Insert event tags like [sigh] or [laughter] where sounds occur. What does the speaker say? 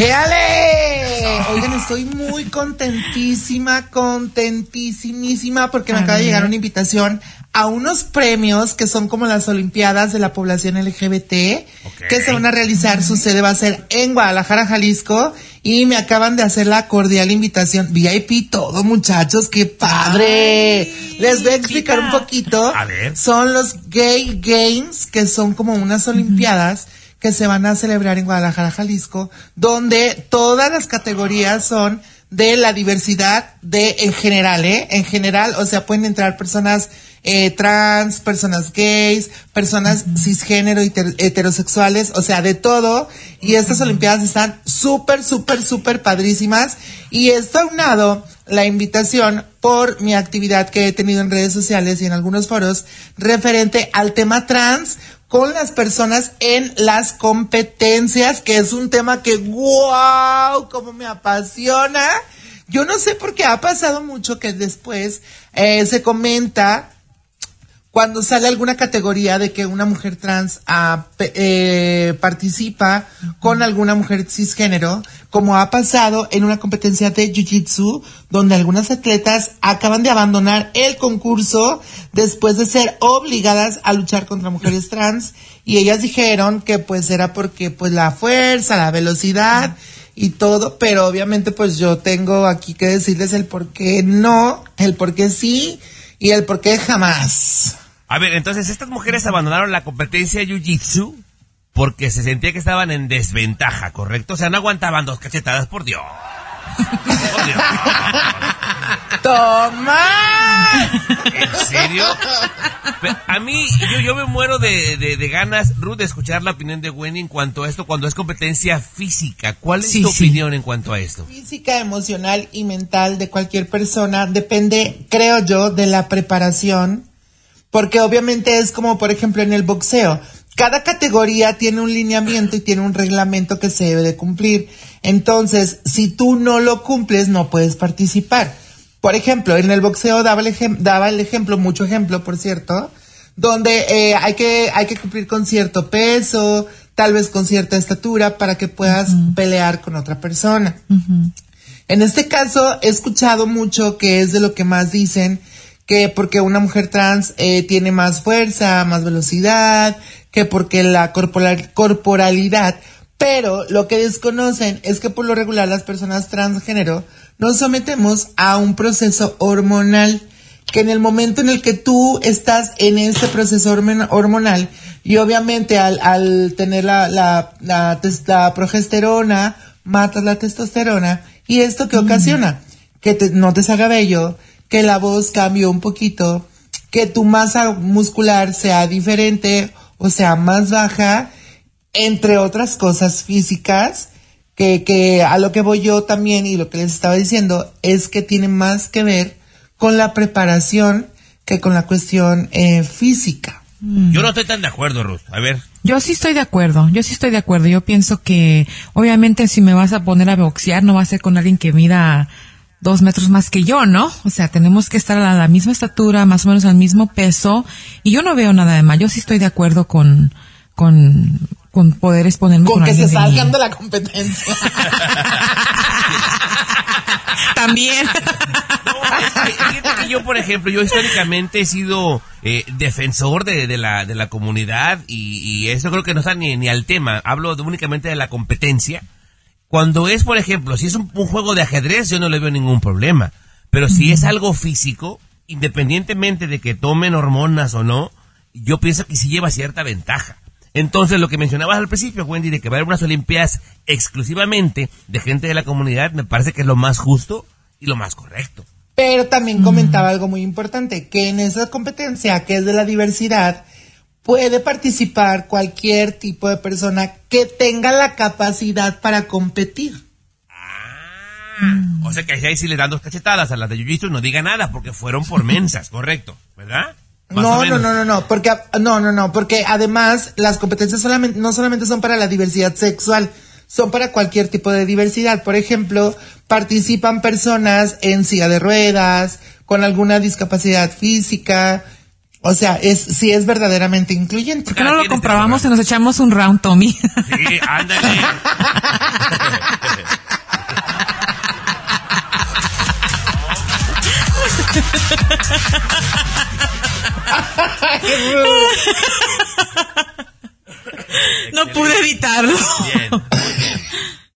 ¡Éale! Oigan, estoy muy contentísima, contentísimísima porque me acaba de llegar una invitación a unos premios que son como las Olimpiadas de la población LGBT, que se van a realizar, su sede va a ser en Guadalajara, Jalisco, y me acaban de hacer la cordial invitación. VIP todo, muchachos, qué padre. Les voy a explicar un poquito. A ver. Son los Gay Games, que son como unas Olimpiadas que se van a celebrar en Guadalajara, Jalisco, donde todas las categorías son de la diversidad de en general, ¿eh? En general, o sea, pueden entrar personas eh, trans, personas gays, personas cisgénero y heterosexuales, o sea, de todo. Y estas Olimpiadas están súper, súper, súper padrísimas. Y está unado la invitación por mi actividad que he tenido en redes sociales y en algunos foros referente al tema trans con las personas en las competencias, que es un tema que, wow, como me apasiona. Yo no sé por qué ha pasado mucho que después eh, se comenta cuando sale alguna categoría de que una mujer trans ah, eh, participa con alguna mujer cisgénero, como ha pasado en una competencia de Jiu-Jitsu, donde algunas atletas acaban de abandonar el concurso después de ser obligadas a luchar contra mujeres trans, y ellas dijeron que pues era porque pues la fuerza, la velocidad y todo, pero obviamente pues yo tengo aquí que decirles el por qué no, el por qué sí y el por qué jamás. A ver, entonces estas mujeres abandonaron la competencia Jiu-Jitsu porque se sentía que estaban en desventaja, ¿correcto? O sea, no aguantaban dos cachetadas, por Dios. Por Dios. ¡Toma! ¿En serio? a mí, yo, yo me muero de, de, ganas, Ruth, de escuchar la opinión de Wendy en cuanto a esto, cuando es competencia física. ¿Cuál es tu opinión en cuanto a esto? Física, emocional y mental de cualquier persona depende, creo yo, de la preparación porque obviamente es como, por ejemplo, en el boxeo. Cada categoría tiene un lineamiento y tiene un reglamento que se debe de cumplir. Entonces, si tú no lo cumples, no puedes participar. Por ejemplo, en el boxeo daba el, daba el ejemplo, mucho ejemplo, por cierto, donde eh, hay, que, hay que cumplir con cierto peso, tal vez con cierta estatura, para que puedas pelear con otra persona. En este caso, he escuchado mucho que es de lo que más dicen, que porque una mujer trans eh, tiene más fuerza, más velocidad, que porque la corporalidad, pero lo que desconocen es que por lo regular las personas transgénero nos sometemos a un proceso hormonal, que en el momento en el que tú estás en ese proceso hormonal, y obviamente al, tener la, la, la, progesterona, matas la testosterona, y esto que ocasiona, que no te salga bello, que la voz cambie un poquito, que tu masa muscular sea diferente o sea más baja, entre otras cosas físicas, que, que a lo que voy yo también y lo que les estaba diciendo es que tiene más que ver con la preparación que con la cuestión eh, física. Mm. Yo no estoy tan de acuerdo, Ruth. A ver. Yo sí estoy de acuerdo, yo sí estoy de acuerdo. Yo pienso que, obviamente, si me vas a poner a boxear, no va a ser con alguien que mida dos metros más que yo, ¿no? O sea, tenemos que estar a la misma estatura, más o menos al mismo peso, y yo no veo nada de mal. Yo sí estoy de acuerdo con, con, con poder exponerme con, con que se salgan de, la competencia. [laughs] También. No, yo, por ejemplo, yo históricamente he sido eh, defensor de, de, la, de la comunidad y, y, eso creo que no está ni, ni al tema. Hablo únicamente de la competencia cuando es, por ejemplo, si es un, juego de ajedrez, yo no le veo ningún problema. Pero si es algo físico, independientemente de que tomen hormonas o no, yo pienso que sí lleva cierta ventaja. Entonces, lo que mencionabas al principio, Wendy, de que va a haber unas Olimpiadas exclusivamente de gente de la comunidad, me parece que es lo más justo y lo más correcto. Pero también comentaba algo muy importante, que en esa competencia que es de la diversidad, puede participar cualquier tipo de persona que tenga la capacidad para competir. Ah, o sea que ahí si le dan dos cachetadas a las de Jiu-Jitsu no diga nada porque fueron por mensas, [laughs] correcto, ¿verdad? no, no, no, no, no, porque no, no, no, porque además las competencias solamente no solamente son para la diversidad sexual, son para cualquier tipo de diversidad. Por ejemplo, participan personas en silla de ruedas, con alguna discapacidad física, O sea, es si es verdaderamente incluyente. ¿Por qué no lo comprobamos y nos echamos un round, Tommy? Sí, ándale. [laughs] no pude evitarlo. Bien.